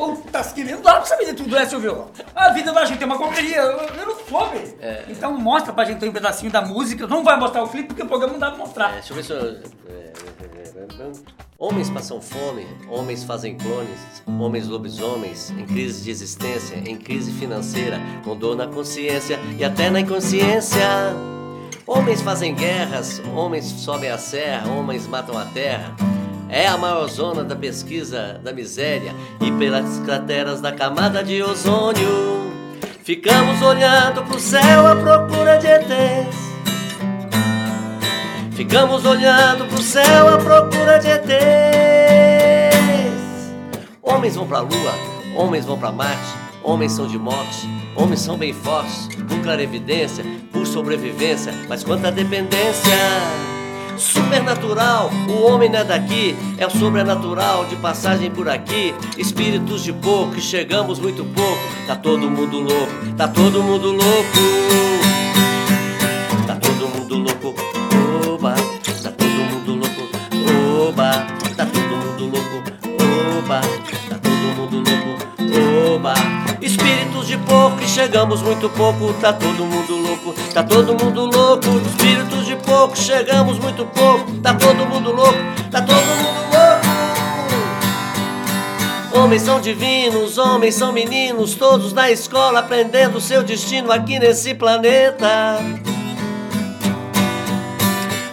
S3: Puta, que não dá pra saber de tudo, né, Silvio? A vida da gente é uma correria, eu, não soube. Então mostra pra gente um pedacinho da música. Não vai mostrar o clipe porque o programa não dá pra mostrar.
S5: É, deixa eu ver se eu. é, é, é, Homens passam fome, homens fazem clones, homens lobisomens, em crise de existência, em crise financeira, com dor na consciência e até na inconsciência. Homens fazem guerras, homens sobem a serra, homens matam a terra. É a maior zona da pesquisa da miséria e pelas crateras da camada de ozônio. Ficamos olhando pro céu à procura de ETs. Ficamos olhando pro céu à procura de ETs. Homens vão pra lua, homens vão pra Marte, homens são de morte, homens são bem fortes, por clarevidência, por sobrevivência, mas quanta dependência. Supernatural, o homem não é daqui, é o sobrenatural de passagem por aqui. Espíritos de pouco, que chegamos muito pouco. Tá todo mundo louco, tá todo mundo louco. Tá todo mundo louco, oba. Tá todo mundo louco, oba. Tá todo mundo louco, oba. Tá todo mundo louco, oba. Espíritos de pouco que chegamos muito pouco. Tá todo mundo louco, tá todo mundo pouco, chegamos muito pouco. Tá todo mundo louco, tá todo mundo louco. Homens são divinos, homens são meninos, todos na escola aprendendo seu destino aqui nesse planeta.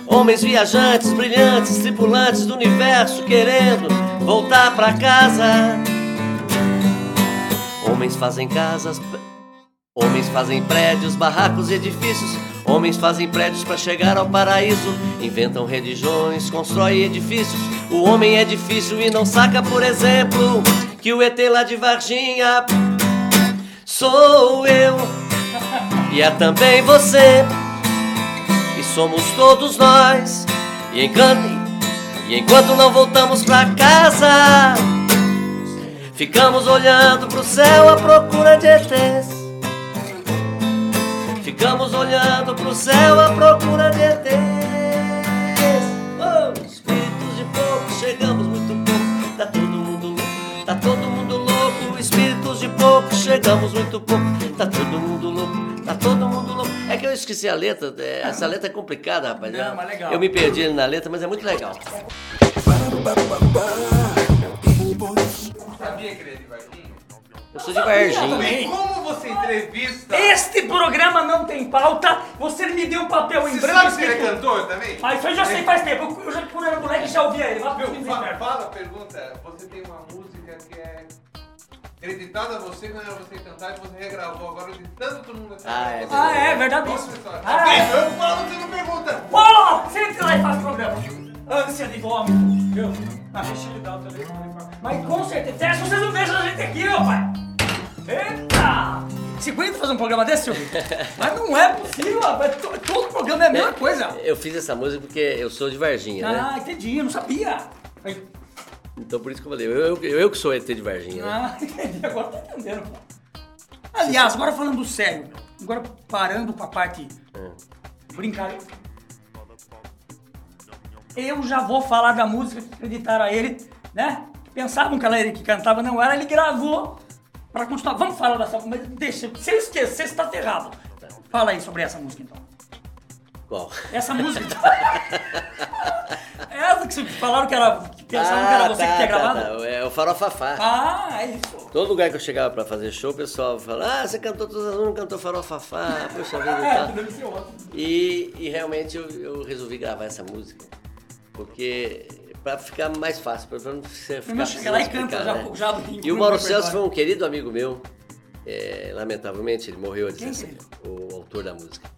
S5: Homens viajantes, brilhantes, tripulantes do universo querendo voltar pra casa. Homens fazem casas, homens fazem prédios, barracos e edifícios. Homens fazem prédios para chegar ao paraíso. Inventam religiões, constroem edifícios. O homem é difícil e não saca, por exemplo, que o ET lá de Varginha sou eu. E é também você. E somos todos nós. E enquanto, e enquanto não voltamos pra casa, ficamos olhando pro céu à procura de ETs. Ficamos olhando pro céu à procura de ETs. Oh, espíritos de pouco, chegamos muito pouco. Tá todo mundo louco, tá todo mundo louco. Espíritos de pouco, chegamos muito pouco. Tá todo mundo louco, tá todo mundo louco. É que eu esqueci a letra, é, essa letra é complicada, rapaz.
S3: Não, mas legal.
S5: Eu me perdi na letra, mas é muito legal.
S4: Sabia que ele de Varginha?
S5: Eu sou de Varginha.
S4: E como você entrevista...
S3: Este programa não tem pauta. Você me deu um papel em
S4: Você
S3: branco.
S4: sabe se ele é cantor também?
S3: Mas isso eu já sei faz tempo. Eu- já, quando era moleque, já ouvia ele. Lá
S4: Meu,
S3: fim do
S4: fa-
S3: inferno.
S4: fala, pergunta, você tem uma música que é creditada a você quando era você cantar e você regravou agora de tanto todo mundo
S5: Ah, é
S3: Ah, é verdade
S4: a história?
S3: Ah,
S4: Bem,
S3: é.
S4: Eu falo, você não pergunta.
S3: Pô, você entra lá e faz programa. Ânsia de vômito. Viu? Ah, deixa ele dar o telefone. Mas com certeza. Vocês não deixam a gente aqui, meu pai. Eita! Você aguenta fazer um programa desse, Silvio? [laughs] Mas não é possível, rapaz. To- Todo programa é a mesma coisa.
S5: Eu fiz essa música porque eu sou de Varginha, né?
S3: Ah, entendi, eu não sabia. Aí,
S5: Então por isso que eu falei, eu, eu, eu que sou ET de Varginha, né?
S3: Ah, [laughs] entendi. Agora tá entendendo, pô. Aliás, agora falando sério, agora parando com a parte brincadeira. Eu já vou falar da música que acreditaram a ele, né? Pensavam que ela era ele que cantava, não era, ele gravou pra continuar. Vamos falar dessa mas deixa, se eu esquecer, você tá ferrado. Fala aí sobre essa música então.
S5: Qual?
S3: Essa música. [laughs] essa que falaram que era. Que pensavam que era você que tinha gravado?
S5: tá. É o Farofafá.
S3: Ah, é isso.
S5: Todo lugar que eu chegava pra fazer show, o pessoal fala, ah, você cantou todas as não cantou Farofafá, puxa vida
S3: É,
S5: tal.
S3: deve ser ótimo.
S5: E, e realmente eu, eu resolvi gravar essa música, porque pra ficar mais fácil, pra não ficar
S3: não chega lá e canta já-
S5: né?
S3: já
S5: E o Mauro Celso foi um querido amigo meu, é, lamentavelmente ele morreu
S3: Quem
S5: 17 o autor da música.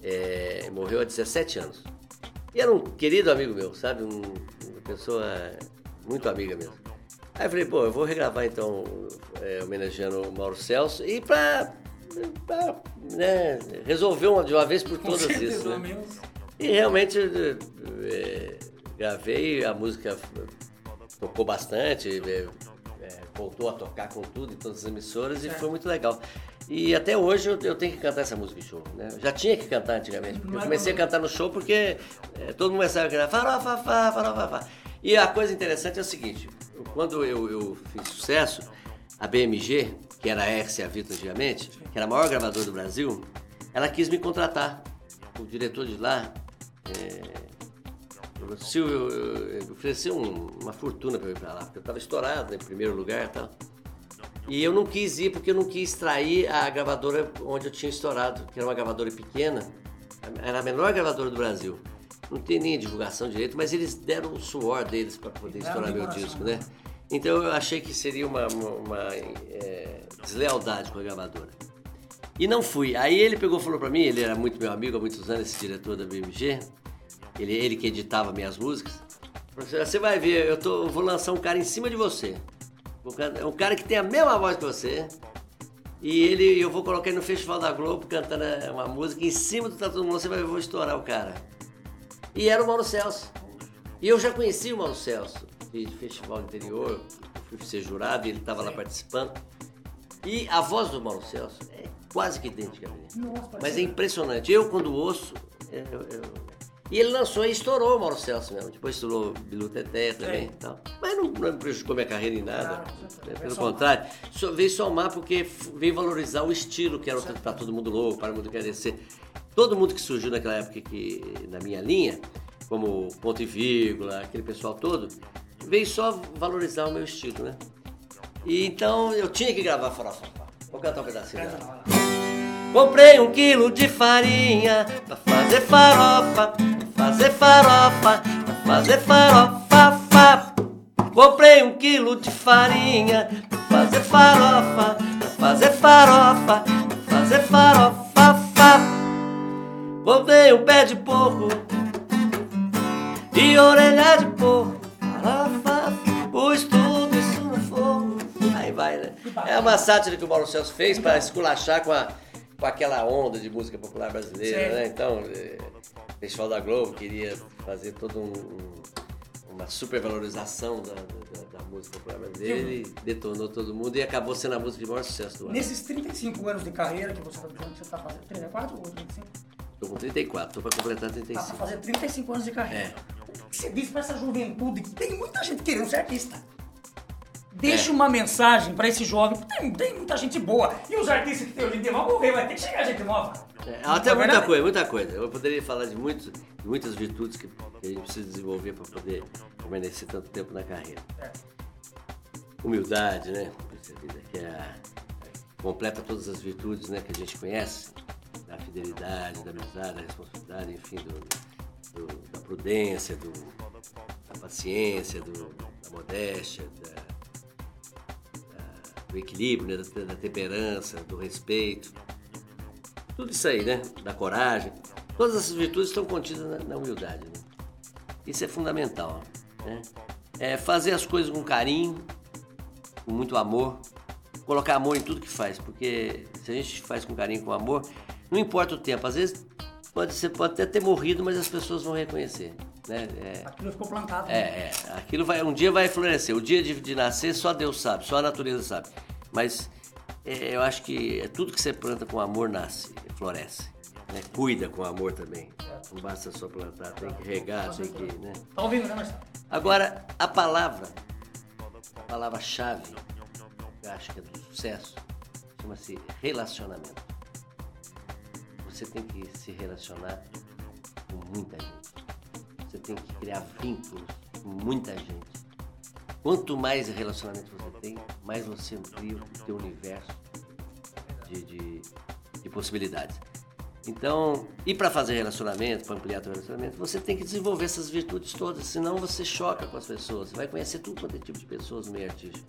S5: É, morreu há 17 anos. E era um querido amigo meu, sabe? Um- uma pessoa muito amiga mesmo. Aí eu falei, pô, eu vou regravar então, é, homenageando o Mauro Celso e pra, pra, né, resolver uma, de uma vez por todas isso, né?
S3: menos.
S5: E realmente é, gravei, a música tocou bastante, é, é, voltou a tocar com tudo em todas as emissoras e foi muito legal. E até hoje eu, eu tenho que cantar essa música em show, né? Eu já tinha que cantar antigamente, porque eu comecei a cantar no show porque é, todo mundo começava a cantar farofa, fá, farofa, fá. E a coisa interessante é o seguinte, quando eu, eu fiz sucesso, a BMG, que era a RCA Vita antigamente, que era a maior gravadora do Brasil, ela quis me contratar. O diretor de lá, é, o Silvio, ofereceu um- uma fortuna para eu ir para lá, porque eu estava estourado né, em primeiro lugar e tal. E eu não quis ir porque eu não quis trair a gravadora onde eu tinha estourado, que era uma gravadora pequena, era a menor gravadora do Brasil. Não tem nem divulgação direito, mas eles deram o suor deles para poder estourar meu disco,
S3: né?
S5: né? Então eu achei que seria uma, uma- uma, é, deslealdade com a gravadora. E não fui. Aí ele pegou e falou pra mim, ele era muito meu amigo há muitos anos, esse diretor da BMG, ele, ele que editava minhas músicas. Você vai ver, eu, tô, eu vou lançar um cara em cima de você. Um cara- um cara que tem a mesma voz que você. E ele, eu vou colocar ele no Festival da Globo cantando uma música em cima do Tá Todo Mundo, você vai ver, eu vou estourar o cara. E era o Mauro Celso. E eu já conhecia o Mauro Celso, de festival interior, eu fui ser jurado e ele estava lá participando. E a voz do Mauro Celso é quase que idêntica a minha.
S3: Nossa,
S5: Mas é impressionante. Eu, quando ouço. eu- eu- E ele lançou e estourou o Mauro Celso mesmo. Depois estourou Bilu Teté também. e tal. Mas não, não prejudicou minha carreira em nada.
S3: Claro,
S5: né? Pelo contrário, só veio somar porque veio valorizar o estilo que era Tá Todo Mundo Louco, Para o Mundo Quer Descer. Todo mundo que surgiu naquela época que, na minha linha, como ponto e vírgula, aquele pessoal todo, veio só valorizar o meu estilo, né? E então eu tinha que gravar Farofa. Vou cantar um pedacinho dela. Comprei um quilo de farinha pra fazer farofa, fazer farofa, pra fazer farofa, fa. Comprei um quilo de farinha pra fazer farofa, pra fazer farofa, pra fazer farofa, fa. Comprei um pé de porco e orelha de porco, farofa, pus tudo isso no fogo. Aí vai, né? É uma sátira que o Mauro Celso fez para esculachar com, a, com aquela onda de música popular brasileira,
S3: Certo.
S5: né? Então, o Festival da Globo queria fazer todo um, um- uma supervalorização da, da, da música popular brasileira, ele detonou todo mundo e acabou sendo a música de maior sucesso do ano.
S3: Nesses 35 anos de carreira que você está está fazendo, 34 ou 35?
S5: Tô com 34, tô pra completar
S3: Tá pra
S5: 35.
S3: fazer 35 anos de carreira.
S5: É.
S3: O que você diz pra essa juventude que tem muita gente querendo ser artista? Deixa
S5: É.
S3: uma mensagem pra esse jovem, porque tem, tem muita gente boa. E os artistas que tem hoje em dia vão morrer, vai ter que chegar gente nova.
S5: É, até
S3: é
S5: muita
S3: verdade?
S5: coisa, muita coisa. Eu poderia falar de, muitos, de muitas virtudes que, a gente precisa desenvolver para poder permanecer tanto tempo na carreira.
S3: É.
S5: Humildade, né? Que é a- completa todas as virtudes né, que a gente conhece. Da fidelidade, da amizade, da responsabilidade, enfim, do, do- da prudência, do- da paciência, da modéstia, da, da- do equilíbrio, né, da, da temperança, do respeito. Tudo isso aí, né? Da coragem. Todas essas virtudes estão contidas na, na humildade. Né? Isso é fundamental. Né? É fazer as coisas com carinho, com muito amor, colocar amor em tudo que faz, porque se a gente faz com carinho, com amor, não importa o tempo. Às vezes pode, você pode até ter morrido, mas as pessoas vão reconhecer. Né? É,
S3: Aquilo ficou plantado.
S5: é, é, aquilo vai, um dia vai florescer. O dia de, de nascer só Deus sabe, só a natureza sabe. Mas é, eu acho que é tudo que você planta com amor nasce, floresce. né? Cuida com amor também. Não basta só plantar, tem que regar, tem que. Né?
S3: Tá ouvindo, né, Marcelo?
S5: Agora, a palavra, a palavra-chave, que eu acho que é do sucesso, chama-se relacionamento. Você tem que se relacionar com muita gente. Você tem que criar vínculos com muita gente. Quanto mais relacionamento você tem, mais você amplia o teu universo de, de, de possibilidades. Então, e para fazer relacionamento, para ampliar teu relacionamento, você tem que desenvolver essas virtudes todas, senão você choca com as pessoas. Você vai conhecer tudo quanto é tipo de pessoas no meio artístico.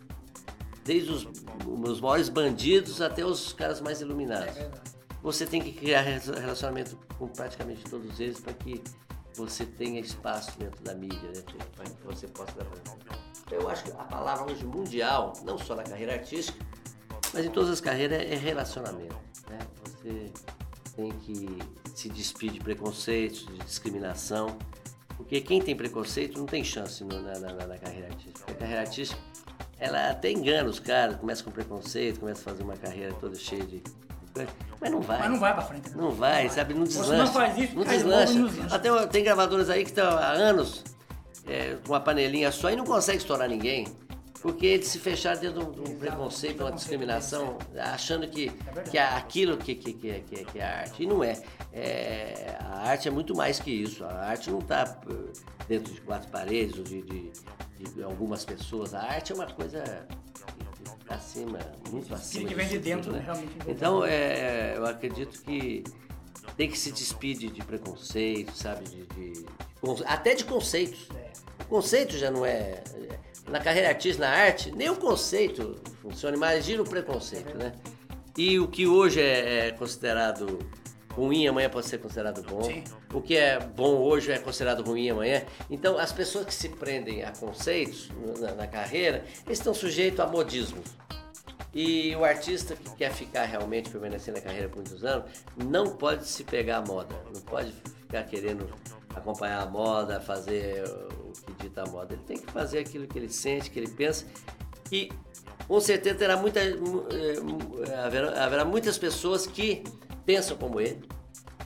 S5: Desde os, os maiores bandidos até os caras mais iluminados. Você tem que criar relacionamento com praticamente todos eles para que você tenha espaço dentro da mídia, né? para que você possa dar Eu acho que a palavra hoje mundial, não só na carreira artística, mas em todas as carreiras é relacionamento. Né? Você tem que se despir de preconceitos, de discriminação, porque quem tem preconceito não tem chance no- na, na- na carreira artística. A carreira artística, ela até engana os caras, começa com preconceito, começa a fazer uma carreira toda cheia de, Mas não vai.
S3: Mas não vai pra frente. né?
S5: Não vai, sabe? Não
S3: Você
S5: deslancha.
S3: não faz isso,
S5: não deslancha. Até tem gravadoras aí que estão há anos é, com uma panelinha só e não consegue estourar ninguém. Porque eles se fecharam dentro de um, de um preconceito, uma discriminação, achando que, que é aquilo que, que, que, é- que, é- é arte. E não é. É, A arte é muito mais que isso. A arte não está dentro de quatro paredes ou de, de- de algumas pessoas. A arte é uma coisa acima, muito acima.
S3: que vem de dentro, né? Realmente
S5: Então, é, eu acredito que tem que se despedir de preconceito, sabe? De, de- até de conceitos. O conceito já não é. Na carreira artística, na arte, nem o conceito funciona. Imagina o preconceito, né? E o que hoje é, é considerado ruim, amanhã pode ser considerado bom.
S3: Sim.
S5: O que é bom hoje é considerado ruim amanhã. Então, as pessoas que se prendem a conceitos na, na carreira, estão sujeitos a modismos. E o artista que quer ficar realmente permanecer na carreira por muitos anos, não pode se pegar a moda, não pode ficar querendo acompanhar a moda, fazer o que dita a moda. Ele tem que fazer aquilo que ele sente, que ele pensa. E com certeza terá muita, mu- eh, eh, haverá, haverá muitas pessoas que pensam como ele.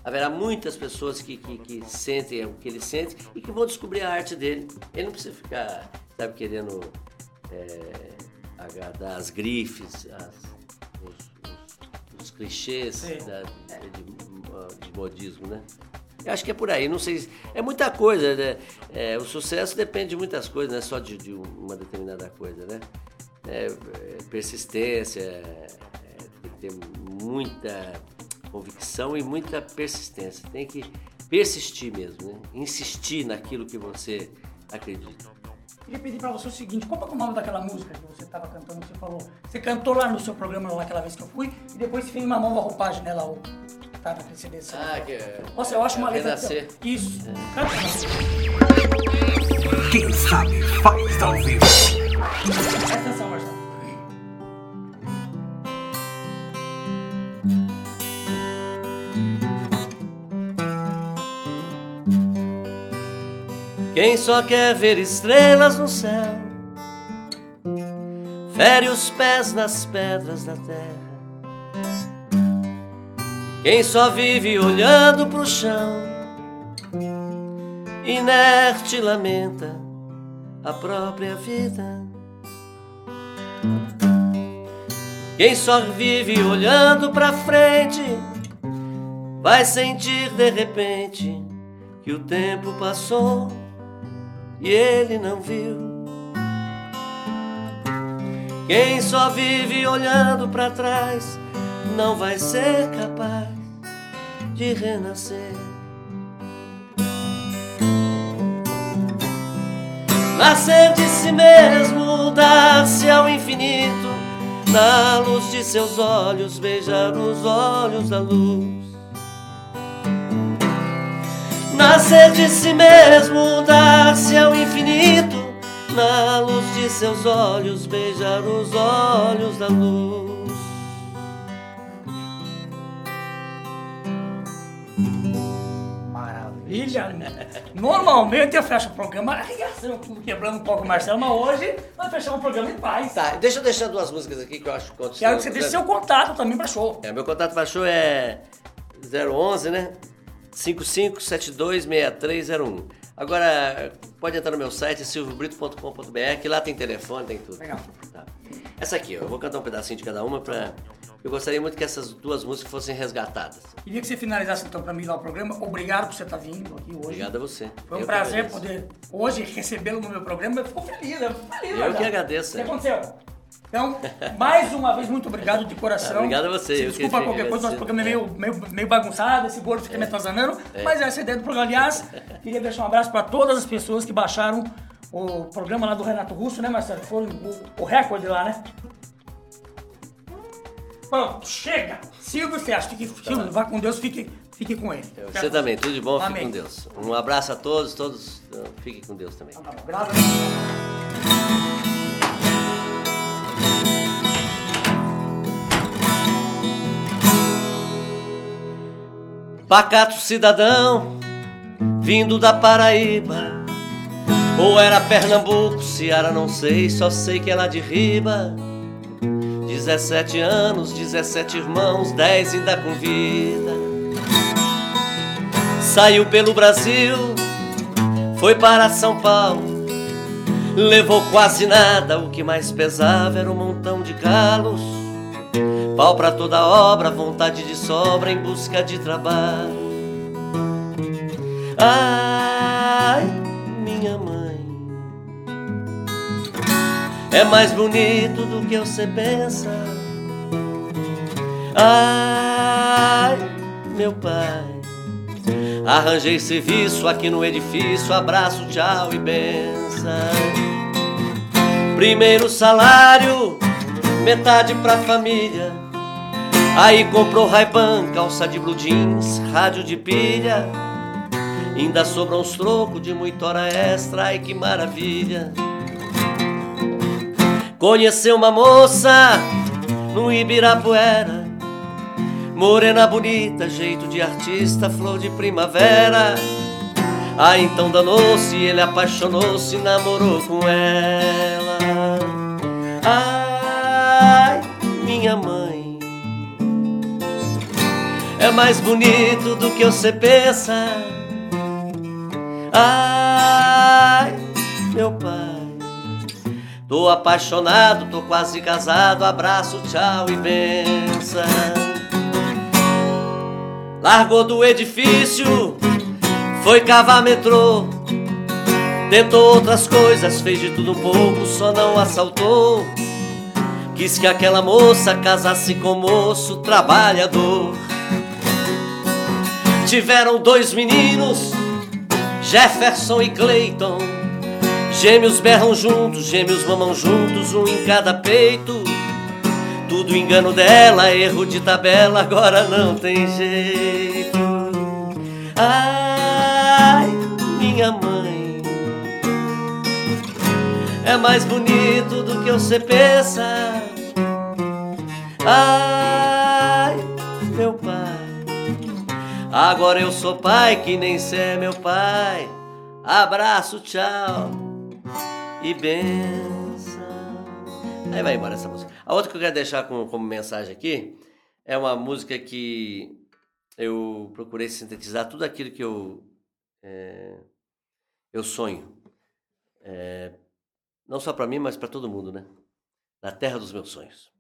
S5: Haverá muitas pessoas que, que, que sentem o que ele sente e que vão descobrir a arte dele. Ele não precisa ficar, sabe, querendo é, agradar as grifes, as- os, os- os clichês da- de, de modismo, né? Eu acho que é por aí, não sei. se- É muita coisa, né? É, o sucesso depende de muitas coisas, não é só de, de uma determinada coisa, né? É, é, persistência, é, tem que ter muita convicção e muita persistência. Tem que persistir mesmo, né? Insistir naquilo que você acredita.
S3: Queria pedir pra você o seguinte, qual é o nome daquela música que você estava cantando, que você falou? Você cantou lá no seu programa, lá aquela vez que eu fui, e depois fez uma nova roupagem nela, o... Tá na precedência.
S5: Ah, que é-
S3: Nossa, eu acho uma
S5: é
S3: letra...
S5: Renascer.
S3: Isso. Canta.
S6: Quem sabe faz ao vivo.
S3: Presta atenção, Marcelo.
S5: Quem só quer ver estrelas no céu, fere os pés nas pedras da terra. Quem só vive olhando pro chão, inerte lamenta a própria vida. Quem só vive olhando pra frente, vai sentir de repente que o tempo passou e ele não viu. Quem só vive olhando para trás não vai ser capaz de renascer. Nascer de si mesmo, dar-se ao infinito, na luz de seus olhos, beijar os olhos da luz. Nascer de si mesmo, dar-se ao infinito, na luz de seus olhos, beijar os olhos da luz.
S3: Maravilha? Normalmente eu fecho o programa [laughs] arregaçando, quebrando um pouco o Marcelo, mas hoje nós fechamos o programa em paz.
S5: Tá, deixa eu deixar duas músicas aqui que eu acho que contam
S3: Quero que você deixe seu contato também pra show.
S5: É, meu contato para show é 011, né? 55726301. Agora, pode entrar no meu site, silviobrito.com.br, que lá tem telefone, tem tudo.
S3: Legal.
S5: Tá. Essa aqui, ó, eu vou cantar um pedacinho de cada uma pra... Eu gostaria muito que essas duas músicas fossem resgatadas.
S3: Queria que você finalizasse então pra mim lá o programa. Obrigado por você estar vindo aqui hoje.
S5: Obrigado a você.
S3: Foi um
S5: Eu
S3: prazer poder hoje recebê-lo no meu programa. Eu fico feliz, eu fico feliz.
S5: Eu
S3: verdade.
S5: que agradeço,
S3: O que
S5: é.
S3: aconteceu? Então, mais uma vez, muito obrigado de coração.
S5: Obrigado a você, eu que
S3: Desculpa qualquer coisa, nosso programa é meio, meio, meio bagunçado, esse gordo fica me atazanando, mas essa é a ideia do programa. Aliás, queria deixar um abraço para todas as pessoas que baixaram o programa lá do Renato Russo, né, Marcelo? Foi o, o recorde lá, né? Pronto, chega! Silvio Ferraz, fique, Silvio, vá com Deus, fique, fique com ele.
S5: Você também, tudo de bom, fique
S3: Amém.
S5: com Deus. Um abraço a todos, todos uh, fiquem com Deus também.
S3: Tá graças a Deus.
S5: Pacato cidadão, vindo da Paraíba, ou era Pernambuco, Ceará, não sei, só sei que é lá de riba. 17 anos, 17 irmãos, 10 ainda com vida. Saiu pelo Brasil, foi para São Paulo. Levou quase nada, o que mais pesava era um montão de calos. Pau pra toda obra, vontade de sobra em busca de trabalho. Ai, é mais bonito do que você pensa. Ai, meu pai, arranjei serviço aqui no edifício. Abraço, tchau e benção. Primeiro salário, metade pra família. Aí comprou Ray-Ban, calça de blue jeans, rádio de pilha. Ainda sobram uns trocos de muita hora extra, ai que maravilha. Conheceu uma moça no Ibirapuera. Morena bonita, jeito de artista, flor de primavera. Ah, então danou-se, ele apaixonou-se, namorou com ela. Ai, minha mãe, é mais bonito do que você pensa. Ai, meu pai, tô apaixonado, tô quase casado. Abraço, tchau e benção. Largou do edifício, foi cavar metrô. Tentou outras coisas, fez de tudo um pouco, só não assaltou. Quis que aquela moça casasse com moço trabalhador. Tiveram dois meninos, Jefferson e Clayton. Gêmeos berram juntos, gêmeos mamam juntos, um em cada peito. Tudo engano dela, erro de tabela, agora não tem jeito. Ai, minha mãe, é mais bonito do que você pensa. Ai, meu pai, agora eu sou pai que nem cê é meu pai. Abraço, tchau e benção. Aí vai embora essa música. A outra que eu quero deixar como, como mensagem aqui é uma música que eu procurei sintetizar tudo aquilo que eu, é, eu sonho. É, não só para mim, mas para todo mundo, né? Na terra dos meus sonhos.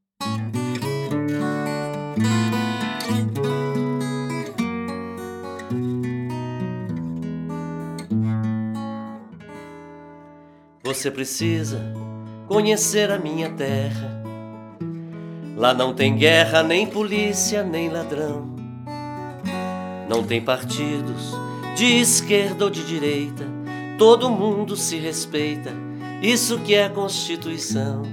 S5: Você precisa conhecer a minha terra. Lá não tem guerra, nem polícia, nem ladrão. Não tem partidos de esquerda ou de direita. Todo mundo se respeita. Isso que é Constituição.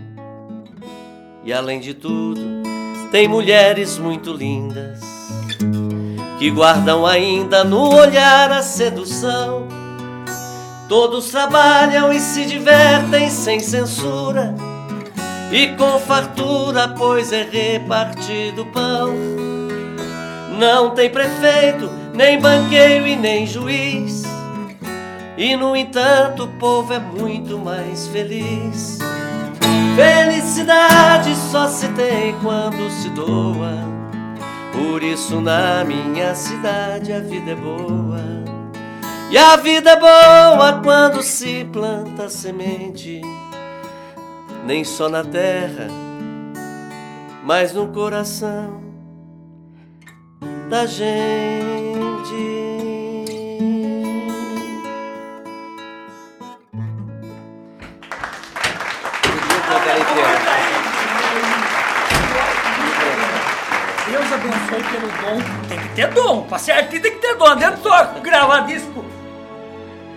S5: E além de tudo, tem mulheres muito lindas que guardam ainda no olhar a sedução. Todos trabalham e se divertem sem censura e com fartura, pois é repartido pão. Não tem prefeito, nem banqueiro e nem juiz. E no entanto, o povo é muito mais feliz. Felicidade só se tem quando se doa. Por isso, na minha cidade, a vida é boa. E a vida é boa quando se planta semente, nem só na terra, mas no coração da gente.
S3: Deus abençoe pelo dom. Tem que ter dom. Pra ser artista tem que ter dom. Dentro gravar disco.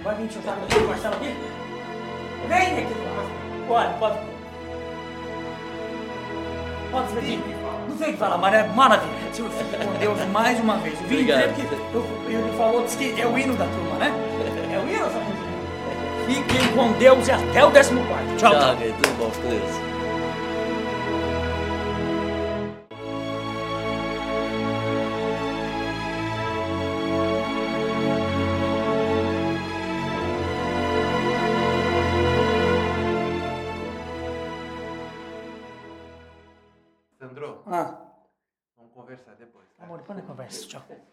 S3: Vai vir chutar no Marcelo aqui? Vem aqui. Pode, pode. Pode ser Não sei o que falar, mas é maravilha. Senhor, fique com Deus mais uma vez. Vim dizer que ele falou, disse que é o hino da turma, né? É o hino essa música. Fiquem com Deus e até o 14. Tchau, tchau.
S5: Tchau, querido. Tudo bom, com Deus. buona conversazione.